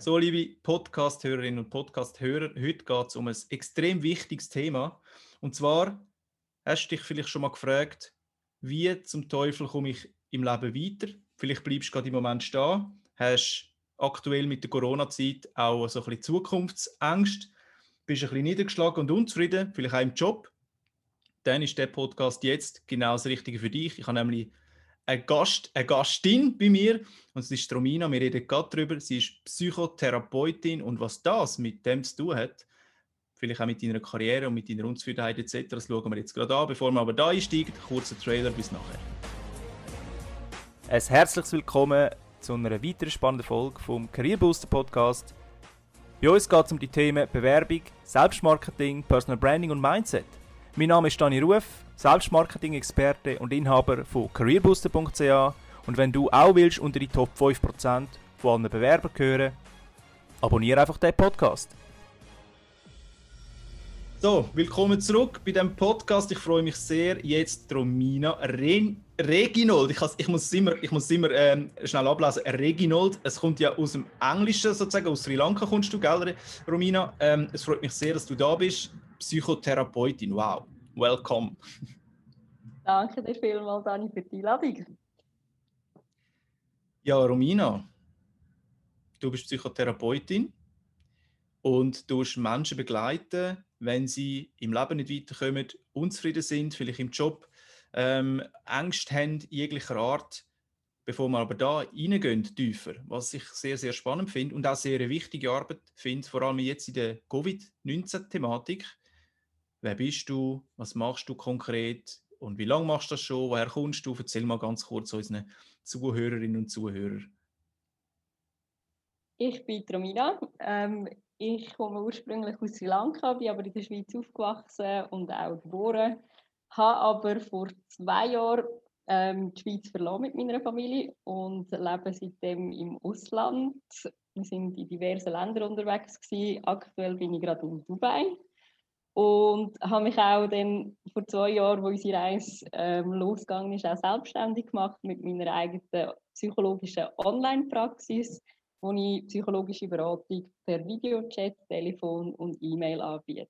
So, liebe Podcast-Hörerinnen und Podcast-Hörer, heute geht es um ein extrem wichtiges Thema. Und zwar hast du dich vielleicht schon mal gefragt, wie zum Teufel komme ich im Leben weiter? Vielleicht bleibst du gerade im Moment stehen, hast aktuell mit der Corona-Zeit auch so ein bisschen Zukunftsängste, bist ein bisschen niedergeschlagen und unzufrieden, vielleicht auch im Job. Dann ist der Podcast jetzt genau das Richtige für dich. Ich habe nämlich ein Gast, eine Gastin bei mir und es ist Romina. Wir reden gerade darüber. Sie ist Psychotherapeutin und was das mit dem zu tun hat, vielleicht auch mit deiner Karriere und mit deiner Unzufriedenheit etc., das schauen wir jetzt gerade an. Bevor wir aber da einsteigen, kurzer Trailer bis nachher. Ein herzliches Willkommen zu einer weiteren spannenden Folge vom Career Booster Podcast. Bei uns geht es um die Themen Bewerbung, Selbstmarketing, Personal Branding und Mindset. Mein Name ist Dani Ruf, Selbstmarketing-Experte und Inhaber von careerbooster.ch und wenn du auch willst unter die Top 5% von allen Bewerbern gehören, abonniere einfach den Podcast. So, willkommen zurück bei dem Podcast. Ich freue mich sehr, jetzt Romina Re Reginold. Ich, ich, muss immer, ich muss immer ähm, schnell ablesen. Reginold, es kommt ja aus dem Englischen sozusagen, aus Sri Lanka kommst du, gell, Romina? Ähm, es freut mich sehr, dass du da bist. Psychotherapeutin, wow. Welcome. Danke dir vielmals, Dani, für die Einladung. Ja, Romina, du bist Psychotherapeutin und du Menschen begleiten, wenn sie im Leben nicht weiterkommen, unzufrieden sind, vielleicht im Job, ähm, Ängste haben jeglicher Art, bevor wir aber da reingehen, tiefer, was ich sehr, sehr spannend finde und auch sehr eine wichtige Arbeit finde, vor allem jetzt in der Covid-19-Thematik. Wer bist du? Was machst du konkret? Und wie lange machst du das schon? Woher kommst du? Erzähl mal ganz kurz unseren Zuhörerinnen und Zuhörern. Ich bin Romina. Ähm, ich komme ursprünglich aus Sri Lanka, bin aber in der Schweiz aufgewachsen und auch geboren. Habe aber vor zwei Jahren ähm, die Schweiz verloren mit meiner Familie und lebe seitdem im Ausland. Wir sind in diversen Ländern unterwegs gewesen. Aktuell bin ich gerade in Dubai und habe mich auch dann vor zwei Jahren, wo unsere Reise ähm, losgegangen ist, auch selbstständig gemacht mit meiner eigenen psychologischen Online-Praxis, wo ich psychologische Beratung per Videochat, Telefon und E-Mail anbiete.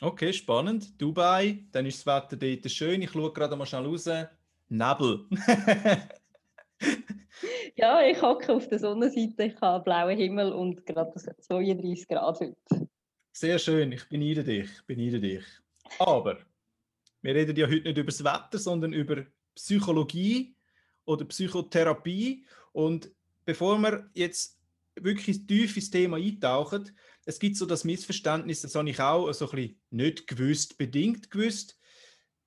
Okay, spannend. Dubai, dann ist das Wetter dort schön. Ich schaue gerade mal schnell raus. Nebel. ja, ich hocke auf der Sonnenseite, ich habe blauen Himmel und gerade 32 Grad heute. Sehr schön, ich beneide dich, beneide dich. Aber wir reden ja heute nicht über das Wetter, sondern über Psychologie oder Psychotherapie. Und bevor wir jetzt wirklich tief ins Thema eintauchen, es gibt so das Missverständnis, das habe ich auch so ein bisschen nicht gewusst, bedingt gewusst,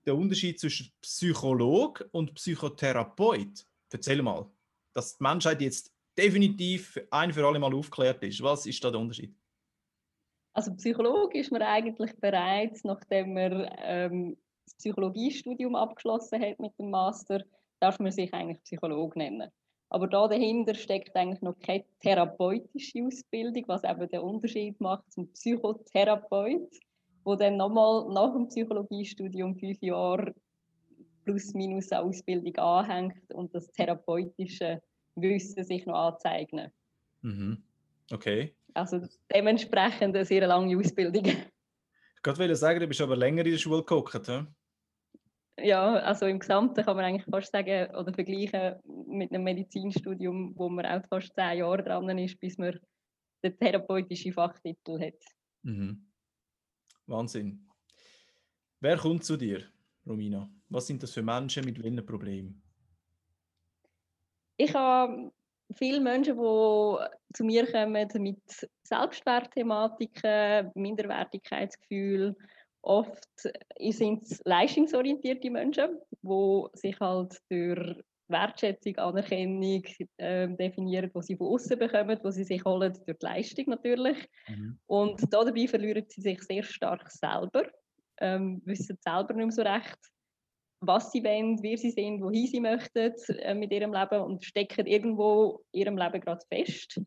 der Unterschied zwischen Psycholog und Psychotherapeut. Erzähl mal, dass die Menschheit jetzt definitiv ein für alle Mal aufgeklärt ist. Was ist da der Unterschied? Also Psychologe ist man eigentlich bereits, nachdem man ähm, das Psychologiestudium abgeschlossen hat mit dem Master, darf man sich eigentlich Psychologe nennen. Aber da dahinter steckt eigentlich noch keine therapeutische Ausbildung, was eben den Unterschied macht zum Psychotherapeut, wo dann nochmal nach dem Psychologiestudium fünf Jahre plus minus eine Ausbildung anhängt und das therapeutische Wissen sich noch anzeichnet. Mhm. Okay. Also dementsprechend eine sehr lange Ausbildung. Ich wollte sagen, du bist aber länger in der Schule geguckt, ja? Ja, also im Gesamten kann man eigentlich fast sagen oder vergleichen mit einem Medizinstudium, wo man auch fast zehn Jahre dran ist, bis man den therapeutischen Fachtitel hat. Mhm. Wahnsinn. Wer kommt zu dir, Romina? Was sind das für Menschen mit welchen Problemen? Ich habe viele Menschen, die zu mir kommen mit Selbstwertthematiken, Minderwertigkeitsgefühl. Oft sind es leistungsorientierte Menschen, die sich halt durch Wertschätzung, Anerkennung äh, definieren, die sie von außen bekommen, die sie sich holen durch die Leistung natürlich. Mhm. Und dabei verlieren sie sich sehr stark selber, ähm, wissen selber nicht mehr so recht, was sie wollen, wer sie sind, wohin sie möchten äh, mit ihrem Leben und stecken irgendwo ihrem Leben gerade fest.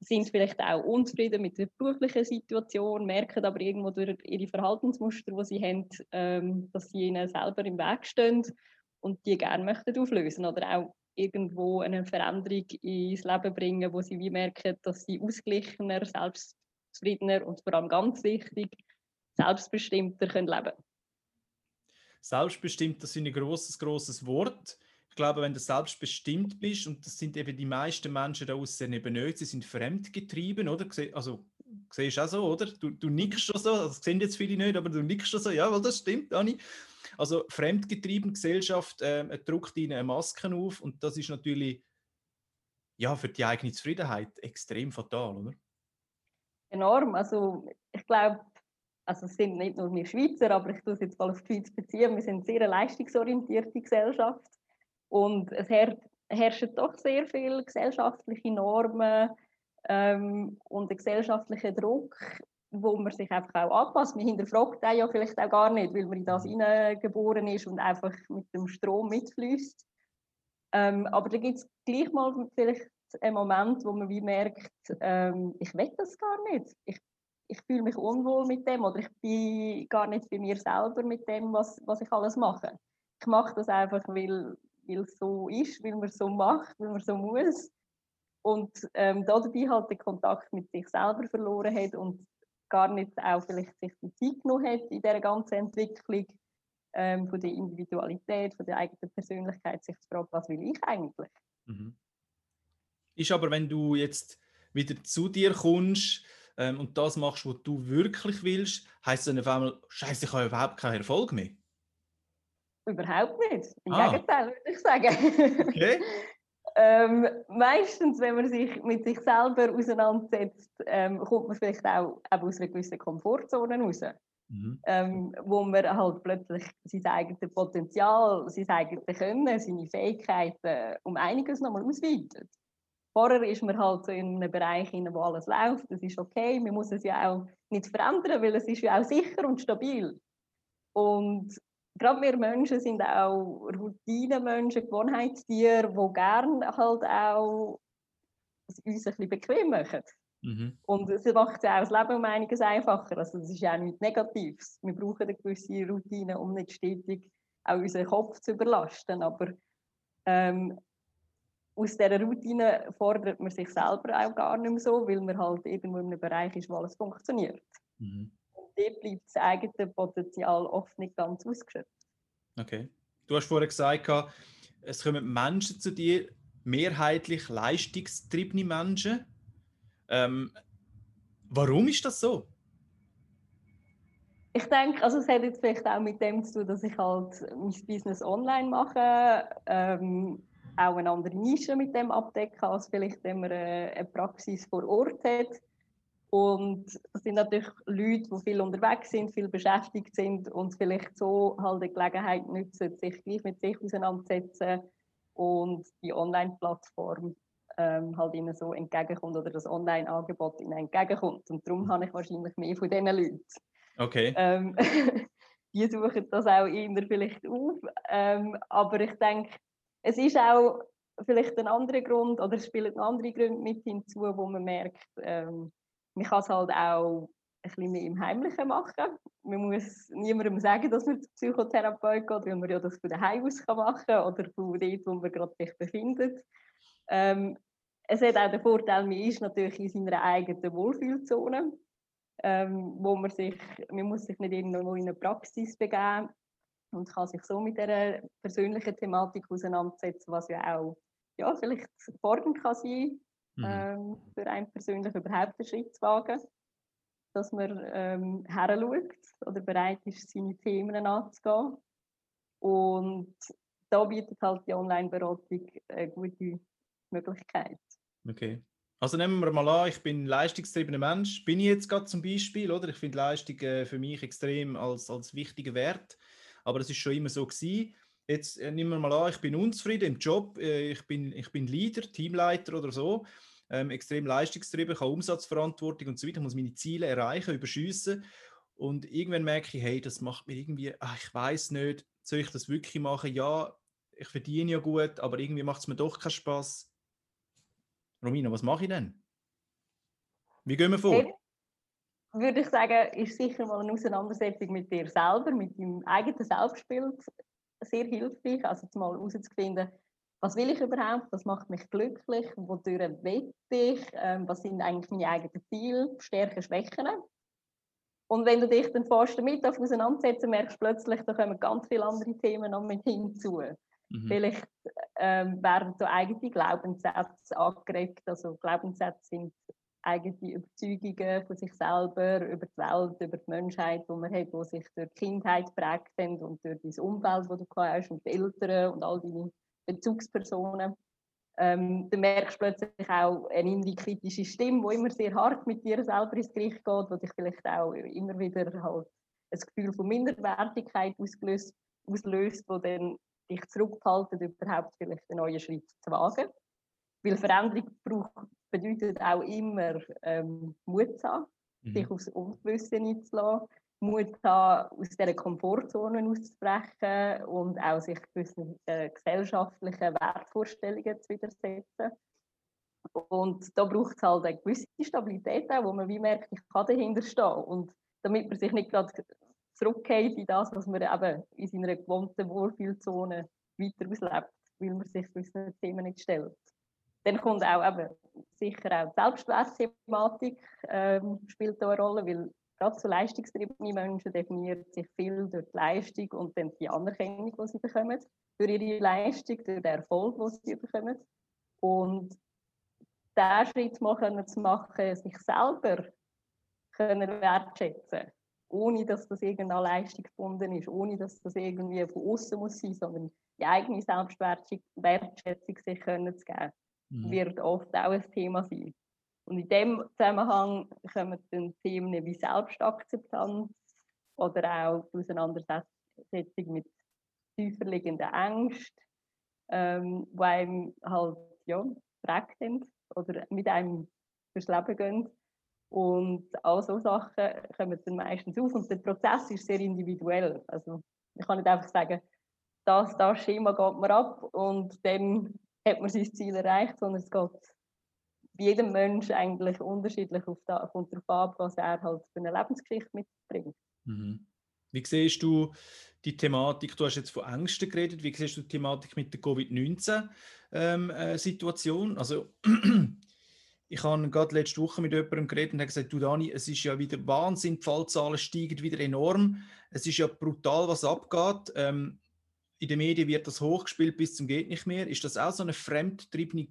Sind vielleicht auch unzufrieden mit der beruflichen Situation, merken aber irgendwo durch ihre Verhaltensmuster, die sie haben, ähm, dass sie ihnen selber im Weg stehen und die gerne möchten auflösen oder auch irgendwo eine Veränderung ins Leben bringen, wo sie wie merken, dass sie ausgeglichener, selbstzufriedener und vor allem ganz wichtig, selbstbestimmter können leben Selbstbestimmt, das ist ein großes, großes Wort. Ich glaube, wenn du selbstbestimmt bist, und das sind eben die meisten Menschen da außen eben nicht, sie sind fremdgetrieben, oder? Also, siehst du auch so, oder? Du, du nickst schon so, das sehen jetzt viele nicht, aber du nickst schon so, ja, weil das stimmt, Dani. Also, fremdgetrieben, Gesellschaft äh, drückt ihnen eine Maske auf und das ist natürlich ja, für die eigene Zufriedenheit extrem fatal, oder? Enorm. Also, ich glaube, also es sind nicht nur wir Schweizer, aber ich tue es jetzt mal auf die Schweiz beziehen. Wir sind eine sehr leistungsorientierte Gesellschaft und es herrschen doch sehr viele gesellschaftliche Normen ähm, und einen gesellschaftlichen Druck, wo man sich einfach auch anpasst. Man hinterfragt auch ja vielleicht auch gar nicht, weil man in das mhm. hineingeboren ist und einfach mit dem Strom mitfließt. Ähm, aber da gibt es gleich mal vielleicht einen Moment, wo man wie merkt, ähm, ich will das gar nicht. Ich, ich fühle mich unwohl mit dem oder ich bin gar nicht bei mir selber mit dem, was, was ich alles mache. Ich mache das einfach, weil, es so ist, weil man so macht, weil man so muss. Und ähm, dabei halt den Kontakt mit sich selber verloren hat und gar nicht auch vielleicht sich die Zeit genommen hat in dieser ganzen Entwicklung ähm, von der Individualität, von der eigenen Persönlichkeit, sich zu fragen, was will ich eigentlich? Mhm. Ist aber, wenn du jetzt wieder zu dir kommst ähm, und das machst, was du wirklich willst, heißt dann auf einmal, Scheiße, ich habe überhaupt keinen Erfolg mehr? Überhaupt nicht. Im ah. Gegenteil, würde ich sagen. Okay. ähm, meistens, wenn man sich mit sich selber auseinandersetzt, ähm, kommt man vielleicht auch aus einer gewissen Komfortzone raus. Mhm. Ähm, wo man halt plötzlich sein eigenes Potenzial, sein eigenes Können, seine Fähigkeiten um einiges nochmal ausweitet. Vorher ist man halt so in einem Bereich, wo alles läuft, das ist okay, man muss es ja auch nicht verändern, weil es ist ja auch sicher und stabil. Und gerade wir Menschen sind auch Routinenmenschen, Gewohnheitstiere, die gerne halt auch uns ein bisschen bequem machen. Mhm. Und es macht ja auch das Leben um einiges einfacher. Also das ist ja auch nichts Negatives. Wir brauchen eine gewisse Routine, um nicht stetig auch unseren Kopf zu überlasten. Aber ähm, aus dieser Routine fordert man sich selber auch gar nicht mehr so, weil man halt irgendwo in einem Bereich ist, wo alles funktioniert. Mhm. Und dort bleibt das eigene Potenzial oft nicht ganz ausgeschöpft. Okay. Du hast vorhin gesagt, es kommen Menschen zu dir, mehrheitlich leistungstriebene Menschen, ähm, warum ist das so? Ich denke, also es hat jetzt vielleicht auch mit dem zu tun, dass ich halt mein Business online mache, ähm, auch eine andere Nische mit dem abdecken, als vielleicht wenn man eine, eine Praxis vor Ort hat. Und das sind natürlich Leute, die viel unterwegs sind, viel beschäftigt sind und vielleicht so halt die Gelegenheit nutzen, sich gleich mit sich auseinanderzusetzen und die Online-Plattform ähm, halt ihnen so entgegenkommt oder das Online-Angebot ihnen entgegenkommt. Und darum habe ich wahrscheinlich mehr von diesen Leuten. Okay. Ähm, die suchen das auch eher vielleicht auf. Ähm, aber ich denke, es ist auch vielleicht ein anderer Grund oder es spielen andere Gründe mit hinzu, wo man merkt, ähm, man kann es halt auch ein bisschen mehr im Heimlichen machen. Man muss niemandem sagen, dass man zur Psychotherapeut geht, weil man ja das von daheim aus machen kann oder von dort, wo man gerade sich befindet. Ähm, es hat auch den Vorteil, man ist natürlich in seiner eigenen Wohlfühlzone, ähm, wo man sich, man muss sich nicht irgendwo in eine Praxis begeben und kann sich so mit dieser persönlichen Thematik auseinandersetzen, was ja auch ja, vielleicht fordernd kann sein, mhm. ähm, für einen persönlich überhaupt einen Schritt zu wagen, dass man ähm, heranschaut oder bereit ist, seine Themen anzugehen. Und da bietet halt die Online-Beratung eine gute Möglichkeit. Okay. Also nehmen wir mal an, ich bin ein leistungstriebener Mensch. Bin ich jetzt gerade zum Beispiel, oder? Ich finde Leistung äh, für mich extrem als, als wichtiger Wert. Aber das ist schon immer so gewesen. Jetzt äh, nehmen wir mal an, ich bin unzufrieden im Job. Äh, ich, bin, ich bin Leader, Teamleiter oder so. Ähm, extrem leistungstrieben, ich habe Umsatzverantwortung und so weiter. Muss meine Ziele erreichen, überschießen. Und irgendwann merke ich, hey, das macht mir irgendwie, ach, ich weiß nicht, soll ich das wirklich machen? Ja, ich verdiene ja gut, aber irgendwie macht es mir doch keinen Spaß Romina, was mache ich denn? Wie gehen wir vor? Hey, würde ich sagen, ist sicher mal eine Auseinandersetzung mit dir selber, mit deinem eigenen Selbstbild sehr hilfreich. Also mal herauszufinden, was will ich überhaupt, was macht mich glücklich, wodurch will ich, ähm, was sind eigentlich meine eigenen Ziele, Stärken, Schwächen. Und wenn du dich dann fast damit auseinandersetzt, merkst du plötzlich, da kommen ganz viele andere Themen noch mit hinzu. Mhm. Vielleicht ähm, werden so eigene Glaubenssätze angeregt. Also Glaubenssätze sind eigene Überzeugungen von sich selber, über die Welt, über die Menschheit, die man hat, die sich durch die Kindheit prägt sind und durch das Umfeld, das du hast und die Eltern und all deine Bezugspersonen. Ähm, dann merkst du plötzlich auch eine innere kritische Stimme, die immer sehr hart mit dir selber ins Gericht geht, die dich vielleicht auch immer wieder halt ein Gefühl von Minderwertigkeit ausgelöst, auslöst, wo dann dich zurückhalten, überhaupt vielleicht einen neuen Schritt zu wagen. Weil Veränderung braucht, bedeutet auch immer ähm, Mut zu haben, mhm. sich aufs Unbewusste einzulassen, Mut haben, aus dieser Komfortzone auszubrechen und auch sich gewissen äh, gesellschaftlichen Wertvorstellungen zu widersetzen. Und da braucht es halt eine gewisse Stabilität auch, wo man wie merkt, ich kann dahinter stehen. Und damit man sich nicht gerade zurückgeht in das, was man eben in seiner gewohnten Wohlfühlzone weiter auslebt, weil man sich gewissen Themen nicht stellt. Dann kommt auch eben sicher auch die Selbstwertthematik ähm, spielt da eine Rolle, weil gerade so leistungstriebene Menschen definieren sich viel durch die Leistung und dann die Anerkennung, die sie bekommen, durch ihre Leistung, durch den Erfolg, den sie bekommen. Und diesen Schritt mal zu machen, sich selber können wertschätzen ohne dass das irgendeine Leistung gebunden ist, ohne dass das irgendwie von außen muss sein, sondern die eigene Selbstwertschätzung sich können zu geben, mhm. wird oft auch ein Thema sein. Und in dem Zusammenhang kommen dann Themen wie Selbstakzeptanz oder auch die Auseinandersetzung mit tiefer liegenden Ängsten, ähm, die einem halt ja, prägt sind oder mit einem fürs Leben gehen. Und all so Sachen kommen dann meistens auf und der Prozess ist sehr individuell. Also ich kann nicht einfach sagen, das, das Schema geht man ab und dann hat man sein Ziel erreicht, sondern es geht jedem Mensch eigentlich unterschiedlich auf da, kommt darauf ab, was er halt für eine Lebensgeschichte mitbringt. Mhm. Wie siehst du die Thematik, du hast jetzt von Ängsten geredet, wie siehst du die Thematik mit der Covid-19-Situation? Ähm, äh, also ich habe gerade letzte Woche mit jemandem geredet und habe gesagt, du Dani, es ist ja wieder Wahnsinn, die Fallzahlen steigen wieder enorm. Es ist ja brutal, was abgeht. Ähm, in den Medien wird das hochgespielt bis zum geht nicht mehr. Ist das auch so eine fremdtriebene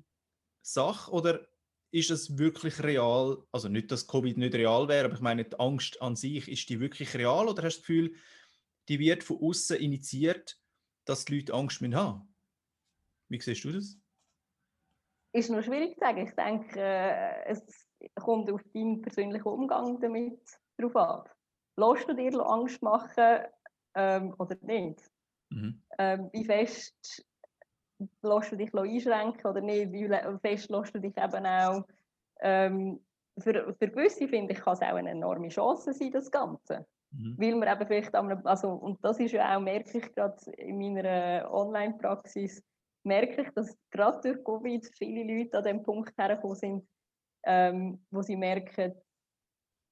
Sache oder ist es wirklich real? Also nicht, dass Covid nicht real wäre, aber ich meine, die Angst an sich, ist die wirklich real oder hast du das Gefühl, die wird von außen initiiert, dass die Leute Angst haben müssen Wie siehst du das? Ist noch schwierig zu sagen. Ich denke, äh, es kommt auf deinen persönlichen Umgang damit drauf ab. Lässt du dir Angst machen ähm, oder nicht? Mhm. Ähm, wie fest lässt du dich einschränken oder nicht? Wie fest lässt du dich eben auch ähm, für, für gewisse finde ich, kann es auch eine enorme Chance sein, das Ganze. Mhm. Weil man eben vielleicht, also, und das ist ja auch, merke ich gerade in meiner Online-Praxis, merke ich, dass gerade durch Covid viele Leute an dem Punkt hergekommen sind, ähm, wo sie merken,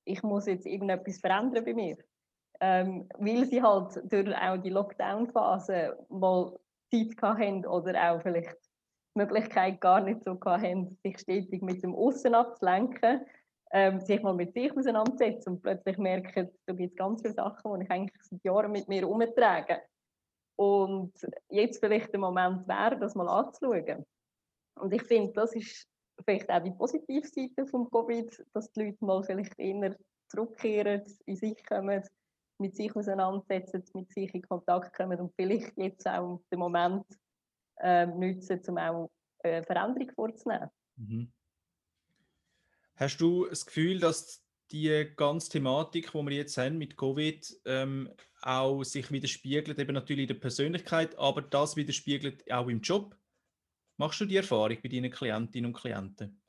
ich muss jetzt irgendetwas verändern bei mir. Ähm, weil sie halt durch auch die Lockdown-Phase mal Zeit hatten oder auch vielleicht die Möglichkeit gar nicht so hatten, sich stetig mit dem Aussen abzulenken, ähm, sich mal mit sich auseinandersetzen und plötzlich merken, da gibt es ganz viele Sachen, die ich eigentlich seit Jahren mit mir umtrage. Und jetzt vielleicht der Moment wäre, das mal anzuschauen. Und ich finde, das ist vielleicht auch die positive Seite vom Covid, dass die Leute mal vielleicht eher zurückkehren, in sich kommen, mit sich auseinandersetzen, mit sich in Kontakt kommen und vielleicht jetzt auch den Moment äh, nutzen, um auch eine Veränderung vorzunehmen. Mhm. Hast du das Gefühl, dass die ganze Thematik, die wir jetzt haben mit Covid, ähm, auch sich widerspiegelt, eben natürlich in der Persönlichkeit, aber das widerspiegelt auch im Job? Machst du die Erfahrung bei deinen Klientinnen und Klienten?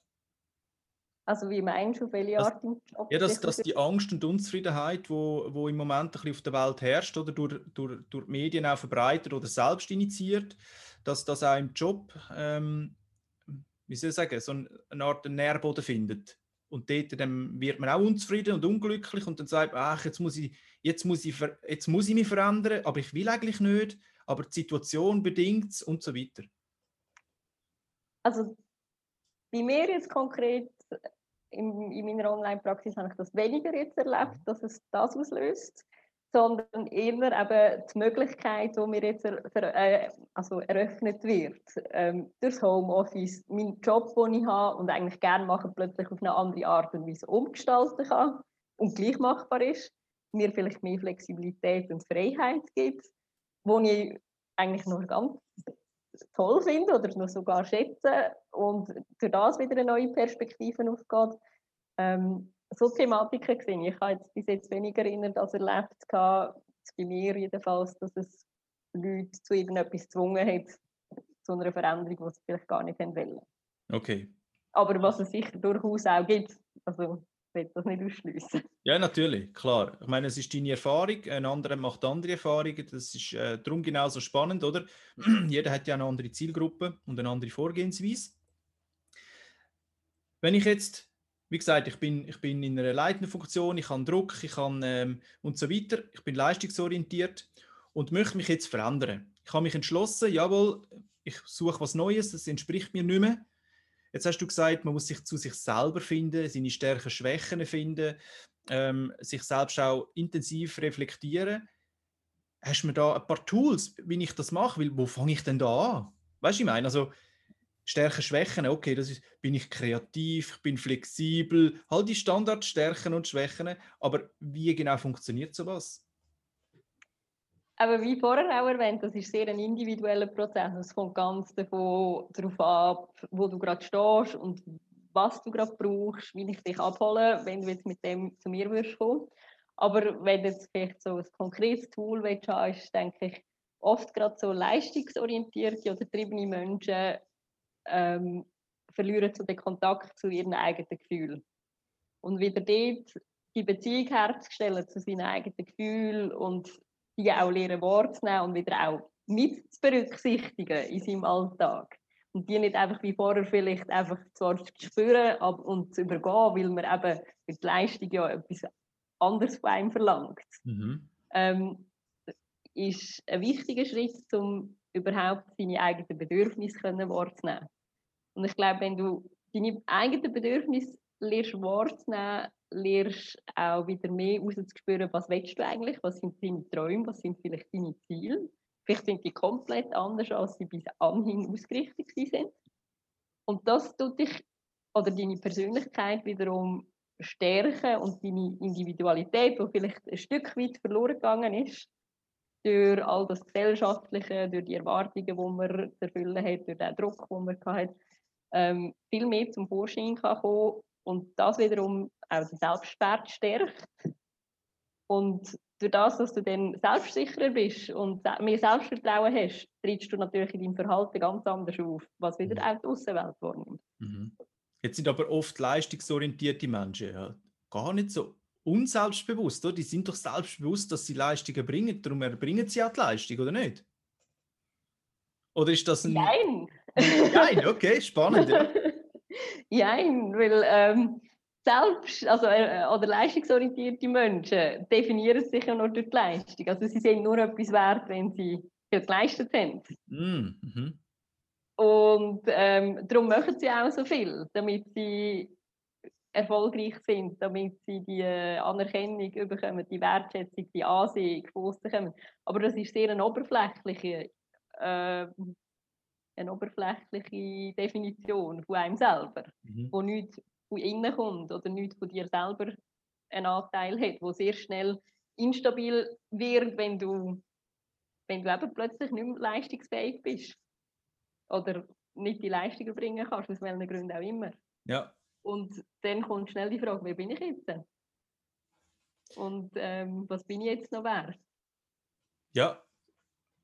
Also wie meinst du, welche Art im Job? Ja, dass, dass die Angst und Unzufriedenheit, wo, wo im Moment ein bisschen auf der Welt herrscht oder durch, durch, durch Medien auch verbreitet oder selbst initiiert, dass das auch im Job, ähm, wie soll ich sagen, so eine Art Nährboden findet. Und dort dann wird man auch unzufrieden und unglücklich und dann sagt man, ach, jetzt muss, ich, jetzt, muss ich, jetzt muss ich mich verändern, aber ich will eigentlich nicht, aber die Situation bedingt es und so weiter. Also bei mir jetzt konkret in, in meiner Online-Praxis habe ich das weniger jetzt erlebt, dass es das auslöst, sondern eher eben die Möglichkeit, die mir jetzt er, äh, also eröffnet wird, ähm, durchs Homeoffice, meinen Job, den ich habe und eigentlich gerne mache, plötzlich auf eine andere Art und Weise umgestalten kann und gleich machbar ist, mir vielleicht mehr Flexibilität und Freiheit gibt, wo ich eigentlich nur ganz toll finde oder noch sogar schätze und durch das wieder eine neue Perspektive aufgeht. Ähm, so Thematiken gesehen. Ich habe jetzt bis jetzt weniger erinnert als erlebt, gehabt, bei mir jedenfalls, dass es Leute zu irgendetwas gezwungen hat, zu einer Veränderung, die sie vielleicht gar nicht wollen. Okay. Aber was es sicher durchaus auch gibt. Also will das nicht ausschließen. Ja, natürlich, klar. Ich meine, es ist deine Erfahrung, ein anderer macht andere Erfahrungen. Das ist äh, darum genauso spannend, oder? Jeder hat ja eine andere Zielgruppe und eine andere Vorgehensweise. Wenn ich jetzt, wie gesagt, ich bin, ich bin in einer leitenden Funktion, ich habe Druck, ich kann ähm, und so weiter, ich bin leistungsorientiert und möchte mich jetzt verändern. Ich habe mich entschlossen, jawohl, ich suche was Neues, das entspricht mir nicht mehr Jetzt hast du gesagt, man muss sich zu sich selber finden, seine Stärken, Schwächen finden, ähm, sich selbst auch intensiv reflektieren. Hast du mir da ein paar Tools, wie ich das mache? Weil, wo fange ich denn da an? Weißt du, ich meine, also Stärken, Schwächen, okay, das ist, bin ich kreativ, ich bin flexibel, all die Standardstärken und Schwächen, aber wie genau funktioniert sowas? Aber wie vorher auch erwähnt, das ist sehr ein individueller Prozess. Es kommt ganz davon darauf ab, wo du gerade stehst und was du gerade brauchst, wie ich dich abhole, wenn du jetzt mit dem zu mir würdest kommen. Aber wenn du jetzt vielleicht so ein konkretes Tool willst, ist, denke ich, oft gerade so leistungsorientierte oder getriebene Menschen ähm, verlieren so den Kontakt zu ihren eigenen Gefühlen. Und wieder dort die Beziehung herzustellen zu seinen eigenen Gefühlen und die auch lernen wahrzunehmen und wieder auch mit zu berücksichtigen in seinem Alltag. Und die nicht einfach wie vorher vielleicht einfach zwar zu spüren und zu übergehen, weil man eben mit Leistung ja etwas anderes von einem verlangt. Mhm. Ähm, ist ein wichtiger Schritt, um überhaupt seine eigenen Bedürfnisse können wahrzunehmen. Und ich glaube, wenn du deine eigenen Bedürfnisse lernst wahrzunehmen, lernst auch wieder mehr rauszuspüren, was willst du eigentlich, was sind deine Träume, was sind vielleicht deine Ziele. Vielleicht sind die komplett anders, als sie bis anhin ausgerichtet sind. Und das tut dich oder deine Persönlichkeit wiederum stärken und deine Individualität, die vielleicht ein Stück weit verloren gegangen ist, durch all das Gesellschaftliche, durch die Erwartungen, die man erfüllen hat, durch den Druck, den man hat, ähm, viel mehr zum Vorschein kann kommen und das wiederum auch den Selbstwert stärkt. Und durch das, dass du dann selbstsicherer bist und mehr Selbstvertrauen hast, trittst du natürlich in deinem Verhalten ganz anders auf, was wieder mhm. auch die Außenwelt wahrnimmt. Mhm. Jetzt sind aber oft leistungsorientierte Menschen ja, gar nicht so unselbstbewusst. Oder? Die sind doch selbstbewusst, dass sie Leistungen bringen, darum erbringen sie auch die Leistung, oder nicht? Oder ist das ein... Nein! Nein, okay, spannend. Ja. Nein, weil ähm, selbst, also, äh, oder leistungsorientierte Menschen definieren sich ja nur durch die Leistung. Also sie sind nur etwas wert, wenn sie geleistet haben. Mm, mhm. Und ähm, darum machen sie auch so viel, damit sie erfolgreich sind, damit sie die äh, Anerkennung bekommen, die Wertschätzung, die Ansehung von kommen. Aber das ist sehr eine oberflächliche äh, eine oberflächliche Definition von einem selber, mhm. wo nichts von innen kommt oder nichts von dir selber einen Anteil hat, wo sehr schnell instabil wird, wenn du, wenn du eben plötzlich nicht mehr leistungsfähig bist oder nicht die Leistung bringen kannst, aus welchen Gründen auch immer. Ja. Und dann kommt schnell die Frage, wer bin ich jetzt? Und ähm, was bin ich jetzt noch wert? Ja,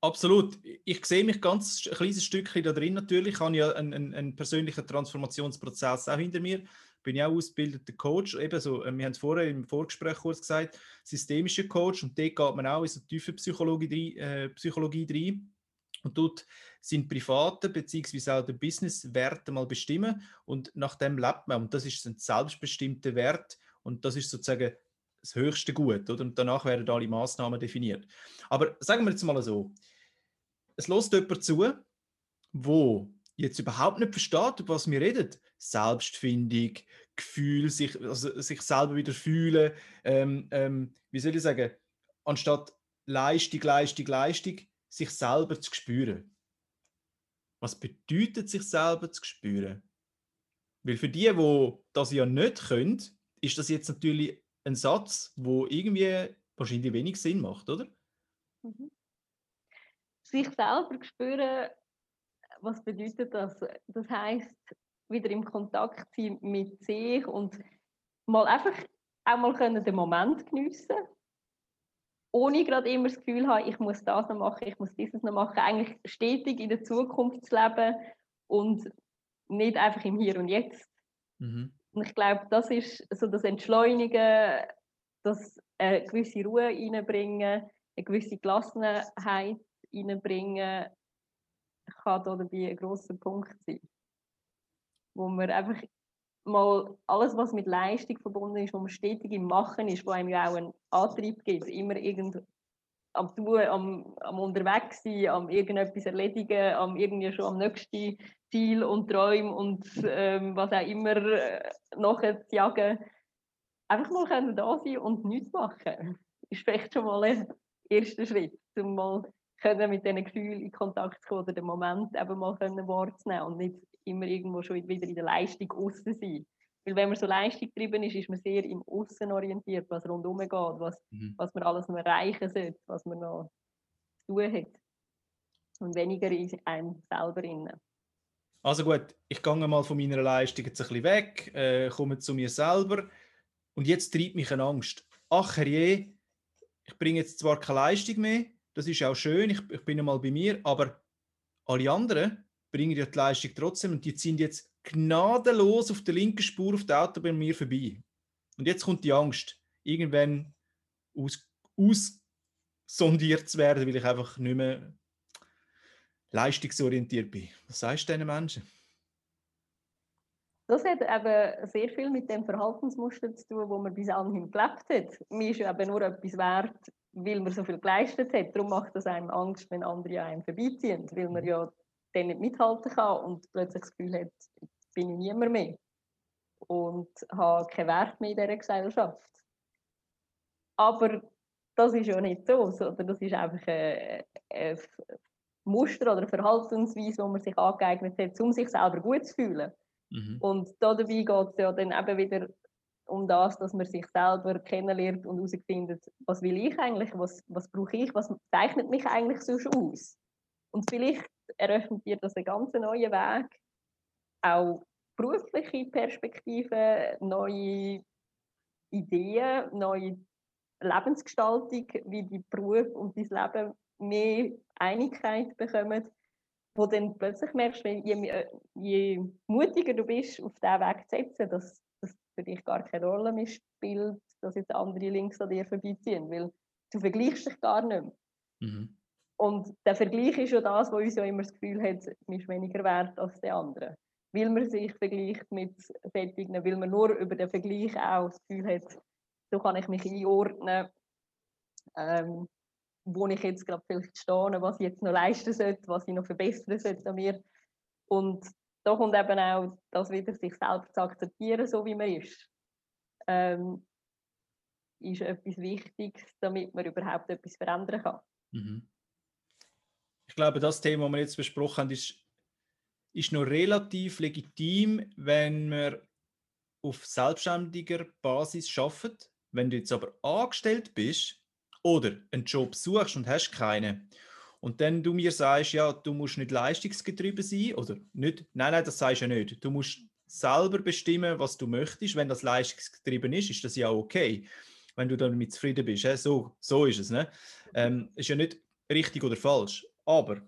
Absolut. Ich sehe mich ganz ein kleines Stückchen da drin natürlich. Ich habe ja einen, einen, einen persönlichen Transformationsprozess auch hinter mir. Bin ja auch ausgebildeter Coach. Eben so, äh, wir haben es vorher im Vorgespräch kurz gesagt, systemischer Coach. Und dort geht man auch in so tiefe Psychologie, äh, Psychologie rein. Und dort sind private bzw. auch der Business-Werte mal bestimmen und nach dem lebt man. Und das ist ein selbstbestimmter Wert und das ist sozusagen das höchste Gut. Oder? Und danach werden alle Maßnahmen definiert. Aber sagen wir jetzt mal so, es lässt jemand zu, wo jetzt überhaupt nicht versteht, über was wir reden. Selbstfindung, Gefühl, sich, also sich selber wieder fühlen, ähm, ähm, wie soll ich sagen, anstatt Leistung, Leistung, Leistung, sich selber zu spüren. Was bedeutet sich selber zu spüren? Weil für die, die das ja nicht können, ist das jetzt natürlich ein Satz, wo irgendwie wahrscheinlich wenig Sinn macht, oder? Mhm. Sich selber spüren, was bedeutet das? Das heißt, wieder im Kontakt sein mit sich und mal einfach auch mal können den Moment geniessen ohne gerade immer das Gefühl haben, ich muss das noch machen, ich muss dieses noch machen, eigentlich stetig in der Zukunft zu leben und nicht einfach im Hier und Jetzt. Mhm. Und ich glaube, das ist so das Entschleunigen, das eine gewisse Ruhe reinbringen, eine gewisse Gelassenheit reinbringen, kann da dabei ein grosser Punkt sein. Wo man einfach mal alles, was mit Leistung verbunden ist, wo man stetig im Machen ist, wo einem ja auch einen Antrieb gibt, immer irgend am Tun, am, am unterwegs sein, am irgendetwas erledigen, am irgendwie schon am nächsten Ziel und Träumen und ähm, was auch immer äh, nachher zu jagen. Einfach mal können da sein und nichts machen. Ist vielleicht schon mal ein erster Schritt, um mal können mit diesen Gefühlen in Kontakt kommen oder den Moment eben mal können wahrzunehmen und nicht immer irgendwo schon wieder in der Leistung außen sein. Weil wenn man so leistungsgetrieben ist, ist man sehr im Außen orientiert, was rundherum geht, was, mhm. was man alles noch erreichen sollte, was man noch zu tun hat. Und weniger in einem selber innen. Also gut, ich gehe mal von meiner Leistung jetzt ein bisschen weg, äh, komme zu mir selber und jetzt treibt mich eine Angst. Ach je, ich bringe jetzt zwar keine Leistung mehr, das ist auch schön, ich, ich bin einmal bei mir, aber alle anderen bringen ja die Leistung trotzdem und die ziehen jetzt gnadenlos auf der linken Spur auf der Autobahn mir vorbei. Und jetzt kommt die Angst, irgendwann aus, aussondiert zu werden, weil ich einfach nicht mehr leistungsorientiert bin. Was sagst du diesen Menschen? Das hat eben sehr viel mit dem Verhaltensmuster zu tun, wo man bis anhin gelebt hat. Mir ist eben nur etwas wert, weil man so viel geleistet hat. Darum macht es einem Angst, wenn andere an einem vorbeiziehen, weil man ja dann nicht mithalten kann und plötzlich das Gefühl hat, bin ich niemand mehr und habe keinen Wert mehr in dieser Gesellschaft. Aber das ist ja nicht so, sondern das ist einfach ein, ein Muster oder eine Verhaltensweise, die man sich angeeignet hat, um sich selber gut zu fühlen. Mhm. Und dabei geht es ja dann eben wieder um das, dass man sich selber kennenlernt und herausfindet, was will ich eigentlich, was, was brauche ich, was zeichnet mich eigentlich so aus. Und vielleicht eröffnet dir das einen ganz neuen Weg, auch berufliche Perspektiven, neue Ideen, neue Lebensgestaltung, wie die Beruf und dein Leben mehr Einigkeit bekommen, wo dann plötzlich merkst, je, je mutiger du bist, auf diesen Weg zu setzen, dass das für dich gar keine Rolle mehr spielt, dass jetzt andere links an dir vorbeiziehen, weil du vergleichst dich gar nicht mehr. Mhm. Und der Vergleich ist ja das, wo uns ja immer das Gefühl hat, man ist weniger wert als der andere. Weil man sich vergleicht mit Sättigen, weil man nur über den Vergleich auch das Gefühl hat, so kann ich mich einordnen, ähm, wo ich jetzt gerade vielleicht stehe, was ich jetzt noch leisten sollte, was ich noch verbessern sollte an mir. Und da kommt eben auch das wieder, sich selber zu akzeptieren, so wie man ist. Ähm, ist etwas Wichtiges, damit man überhaupt etwas verändern kann. Mhm. Ich glaube, das Thema, das wir jetzt besprochen haben, ist, ist noch relativ legitim, wenn man auf selbstständiger Basis schafft. Wenn du jetzt aber angestellt bist oder einen Job suchst und hast keinen und dann du mir sagst, ja, du musst nicht leistungsgetrieben sein oder nicht, nein, nein, das sagst du ja nicht. Du musst selber bestimmen, was du möchtest. Wenn das leistungsgetrieben ist, ist das ja okay. Wenn du damit zufrieden bist, so, so ist es. Ne? Ähm, ist ja nicht richtig oder falsch. Aber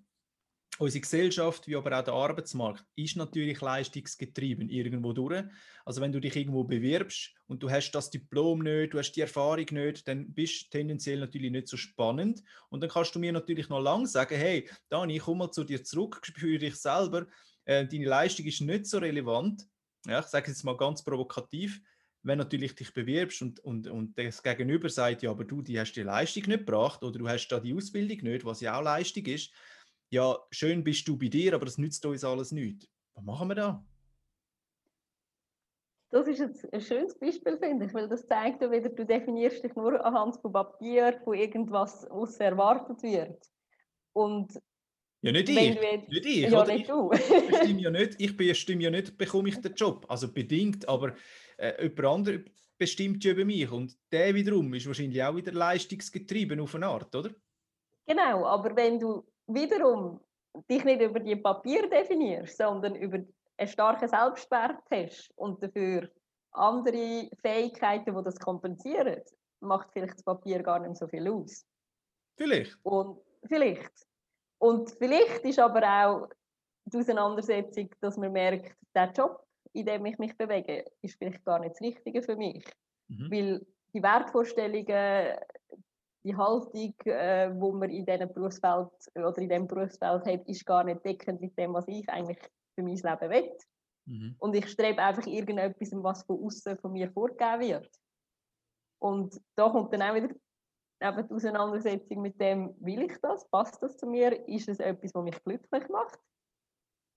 unsere Gesellschaft, wie aber auch der Arbeitsmarkt, ist natürlich leistungsgetrieben irgendwo durch. Also wenn du dich irgendwo bewirbst und du hast das Diplom nicht, du hast die Erfahrung nicht, dann bist du tendenziell natürlich nicht so spannend. Und dann kannst du mir natürlich noch lange sagen, hey, Dani, ich komme mal zu dir zurück, spüre dich selber, äh, deine Leistung ist nicht so relevant. Ja, ich sage es jetzt mal ganz provokativ wenn natürlich dich bewirbst und, und, und das Gegenüber sagt, ja, aber du, die hast die Leistung nicht gebracht oder du hast da die Ausbildung nicht, was ja auch Leistung ist, ja, schön bist du bei dir, aber das nützt uns alles nicht. Was machen wir da? Das ist jetzt ein schönes Beispiel, finde ich, weil das zeigt ja wieder, du definierst dich nur anhand von Papier, von irgendwas, was erwartet wird. Und ja, nicht ich. Jetzt, nicht ich. Ja, nicht ich, du. ich bestimme ja nicht, ich bestimme ja nicht, bekomme ich den Job. Also bedingt, aber äh, jemand anderes bestimmt ja über mich. Und der wiederum ist wahrscheinlich auch wieder leistungsgetrieben auf eine Art, oder? Genau, aber wenn du wiederum dich nicht über die Papier definierst, sondern über einen starken Selbstwert hast und dafür andere Fähigkeiten, die das kompensieren, macht vielleicht das Papier gar nicht so viel aus. Vielleicht. Und vielleicht. Und vielleicht ist aber auch die Auseinandersetzung, dass man merkt, der Job, in dem ich mich bewege, ist vielleicht gar nicht das Richtige für mich. Mhm. Weil die Wertvorstellungen, die Haltung, äh, wo man in diesem Berufsfeld oder in diesem Berufsfeld hat, ist gar nicht deckend mit dem, was ich eigentlich für mein Leben will. Mhm. Und ich strebe einfach irgendetwas, was von außen von mir vorgegeben wird. Und da kommt dann auch wieder eben die Auseinandersetzung mit dem, will ich das, passt das zu mir, ist es etwas, was mich glücklich macht?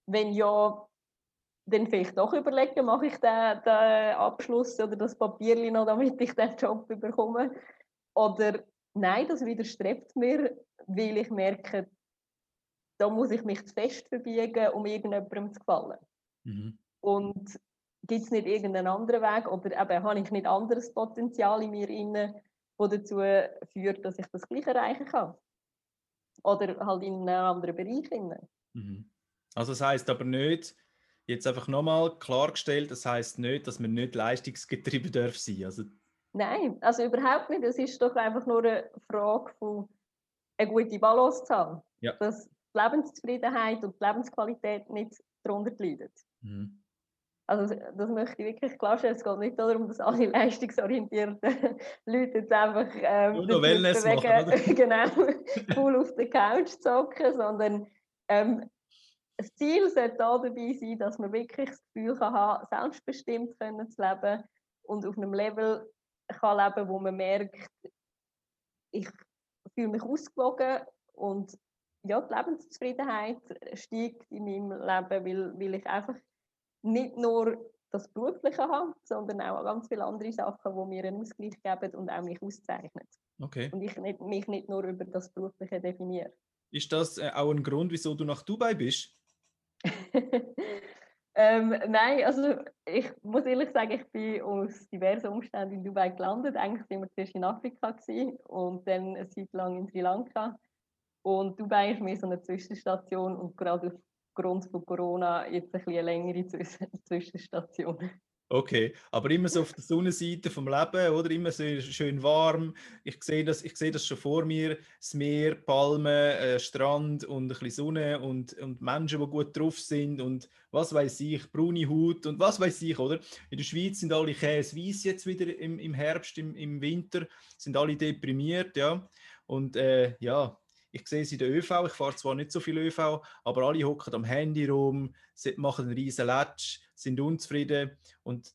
Wenn ja, dann vielleicht doch überlegen, mache ich den, den Abschluss oder das Papier noch, damit ich den Job bekomme? Oder nein, das widerstrebt mir, weil ich merke, da muss ich mich zu fest verbiegen, um irgendjemandem zu gefallen. Mhm. Und gibt es nicht irgendeinen anderen Weg oder eben, habe ich nicht anderes Potenzial in mir inne, das dazu führt, dass ich das Gleiche erreichen kann? Oder halt in einem anderen Bereich. Inne. Mhm. Also das heißt aber nicht, jetzt einfach nochmal klargestellt, das heißt nicht, dass man nicht leistungsgetrieben darf sein. Also Nein, also überhaupt nicht. Es ist doch einfach nur eine Frage von eine gute Balance zu haben. Ja. Dass die Lebenszufriedenheit und die Lebensqualität nicht darunter leiden. Mhm. Also das möchte ich wirklich klarstellen. Es geht nicht darum, dass alle leistungsorientierten Leute jetzt einfach ähm, Nur Wellness machen, genau, voll auf der Couch zocken, sondern ähm, das Ziel sollte da dabei sein, dass man wirklich das Gefühl kann haben, selbstbestimmt können zu leben und auf einem Level kann leben, wo man merkt, ich fühle mich ausgewogen und ja, die Lebenszufriedenheit steigt in meinem Leben, weil, weil ich einfach nicht nur das Berufliche habe, sondern auch ganz viele andere Sachen, die mir einen Ausgleich geben und auch mich auszeichnen. Okay. Und ich nicht, mich nicht nur über das Berufliche definiere. Ist das äh, auch ein Grund, wieso du nach Dubai bist? ähm, nein, also ich muss ehrlich sagen, ich bin aus diversen Umständen in Dubai gelandet. Eigentlich waren wir zuerst in Afrika und dann eine Zeit lang in Sri Lanka. Und Dubai ist mehr so eine Zwischenstation und gerade aufgrund von Corona jetzt ein eine längere Zwischenstation. Okay, aber immer so auf der Sonnenseite vom Leben, oder? Immer so schön warm. Ich sehe das, ich sehe das schon vor mir. Das Meer, Palmen, äh, Strand und ein bisschen Sonne und, und Menschen, die gut drauf sind und was weiß ich, braune Haut und was weiß ich, oder? In der Schweiz sind alle Käseweiß jetzt wieder im, im Herbst, im, im Winter, sind alle deprimiert, ja. Und äh, ja, ich sehe es in der ÖV, ich fahre zwar nicht so viel ÖV, aber alle hocken am Handy rum, machen einen riesen Latsch, sind unzufrieden und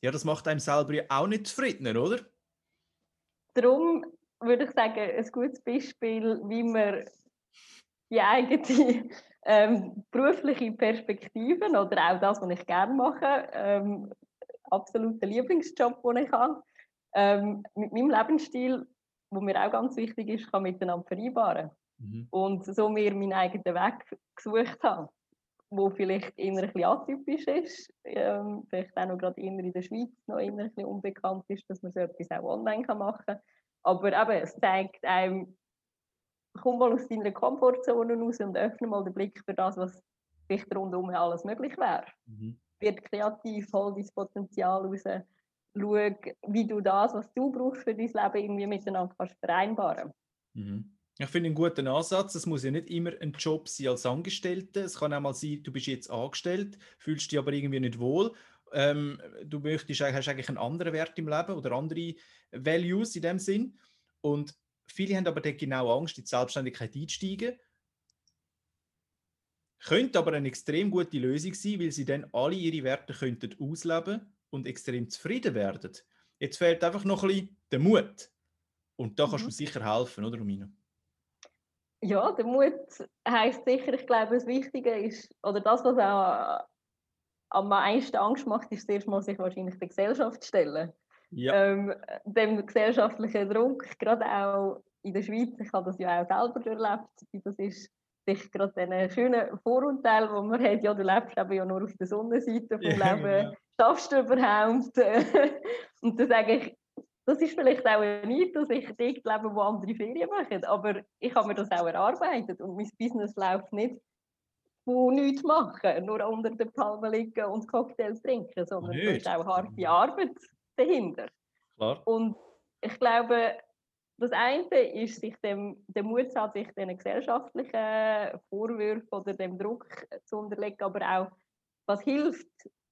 ja, das macht einem selber auch nicht zufriedener, oder? Darum würde ich sagen, ein gutes Beispiel, wie man die eigene ähm, berufliche Perspektiven oder auch das, was ich gerne mache, ähm, absoluter Lieblingsjob, den ich habe, ähm, mit meinem Lebensstil wo mir auch ganz wichtig ist, kann miteinander vereinbaren. Mhm. Und so mir meinen eigenen Weg gesucht habe, wo vielleicht eher ein bisschen atypisch ist, ähm, vielleicht auch noch gerade in der Schweiz noch eher ein bisschen unbekannt ist, dass man so etwas auch online machen kann. Aber eben, es zeigt einem, komm mal aus deiner Komfortzone raus und öffne mal den Blick für das, was vielleicht rundum alles möglich wäre. Mhm. Wird kreativ, hol dein Potenzial raus schau, wie du das, was du brauchst für dein Leben, irgendwie miteinander kannst vereinbaren mhm. Ich finde einen guten Ansatz. Es muss ja nicht immer ein Job sein als Angestellte. Es kann auch mal sein, du bist jetzt angestellt, fühlst dich aber irgendwie nicht wohl. Ähm, du möchtest, hast eigentlich einen anderen Wert im Leben oder andere Values in dem Sinn. Und viele haben aber dort genau Angst, in die Selbstständigkeit einzusteigen. Könnte aber eine extrem gute Lösung sein, weil sie dann alle ihre Werte könnten ausleben und extrem zufrieden werden. Jetzt fehlt einfach noch ein bisschen der Mut. Und da kannst mhm. du sicher helfen, oder Romina? Ja, der Mut heisst sicher, ich glaube, das Wichtige ist, oder das, was auch am meisten Angst macht, ist zuerst mal sich wahrscheinlich der Gesellschaft stellen. Ja. Ähm, dem gesellschaftlichen Druck, gerade auch in der Schweiz, ich habe das ja auch selber erlebt, das ist sich gerade diesen schönen Vorurteil, wo man hat, ja, du lebst eben ja nur auf der Sonnenseite vom ja, Leben, ja. Schaffst du überhaupt? und dann sage ich, das ist vielleicht auch ein Mythos, ich dort lebe, wo andere Ferien machen, aber ich habe mir das auch erarbeitet und mein Business läuft nicht von nichts machen, nur unter den Palmen liegen und Cocktails trinken, sondern es ist auch harte Arbeit dahinter. Klar. Und ich glaube, das eine ist, sich dem, der Mut hat, sich den gesellschaftlichen Vorwürfen oder dem Druck zu unterlegen, aber auch, was hilft,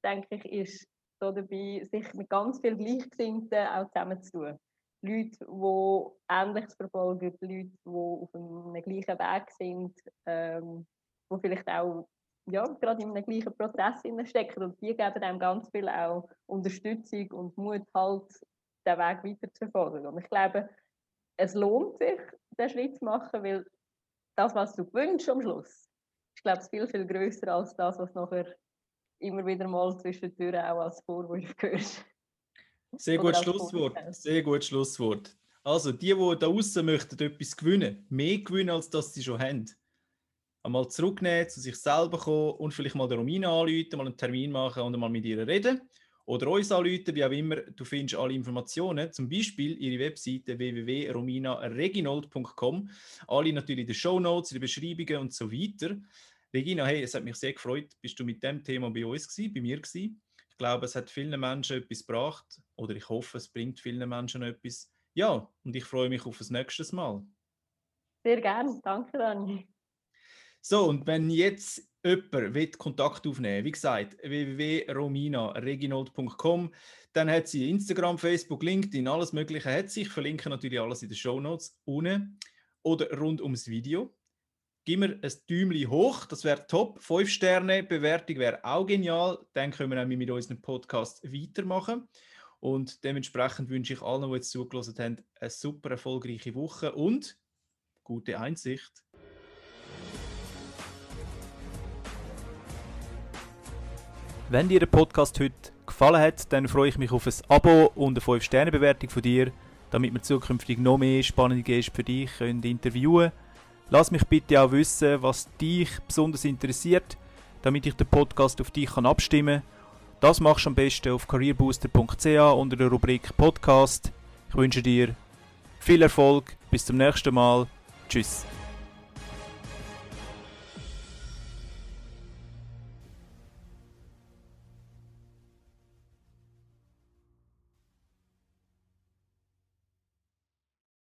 denke ich, ist so dabei, sich mit ganz vielen Gleichgesinnten auch zusammenzutun. Leute, die Ähnliches verfolgen, Leute, die auf einem gleichen Weg sind, ähm, die vielleicht auch ja, gerade in einem gleichen Prozess stecken. Und die geben einem ganz viel auch Unterstützung und Mut, halt den Weg weiter zu verfolgen. Und ich glaube, es lohnt sich, den Schritt zu machen, weil das, was du wünschst am Schluss, ist, glaube ich, viel, viel grösser als das, was nachher immer wieder mal zwischen den Türen auch als Vorwurf hörst. Sehr gutes Schlusswort. Sehr gutes Schlusswort. Also, die, die da außen möchten etwas gewinnen, mehr gewinnen, als das sie schon haben, einmal zurücknehmen, zu sich selber kommen und vielleicht mal der Romina anrufen, mal einen Termin machen und mal mit ihr reden. Oder uns anrufen, wie auch immer. Du findest alle Informationen, zum Beispiel ihre Webseite www.rominareginold.com. Alle natürlich in den Show Notes, in den Beschreibungen und so weiter. Regina, hey, es hat mich sehr gefreut, bist du mit dem Thema bei uns gewesen, bei mir gewesen. Ich glaube, es hat vielen Menschen etwas gebracht oder ich hoffe, es bringt vielen Menschen etwas. Ja, und ich freue mich auf das nächste Mal. Sehr gerne, danke Dani. So, und wenn jetzt jemand will Kontakt aufnehmen wie gesagt, www.romina.reginold.com, dann hat sie Instagram, Facebook, LinkedIn, alles Mögliche hat sie. Ich verlinke natürlich alles in den Show Notes unten oder rund ums Video gib mir ein Däumchen hoch, das wäre top. Fünf Sterne Bewertung wäre auch genial. Dann können wir nämlich mit unserem Podcast weitermachen. Und dementsprechend wünsche ich allen, die jetzt zugelassen haben, eine super erfolgreiche Woche und gute Einsicht. Wenn dir der Podcast heute gefallen hat, dann freue ich mich auf ein Abo und eine 5-Sterne-Bewertung von dir, damit wir zukünftig noch mehr spannende Gäste für dich können interviewen können Lass mich bitte auch wissen, was dich besonders interessiert, damit ich den Podcast auf dich kann abstimmen kann. Das machst du am besten auf careerbooster.ch unter der Rubrik Podcast. Ich wünsche dir viel Erfolg, bis zum nächsten Mal. Tschüss.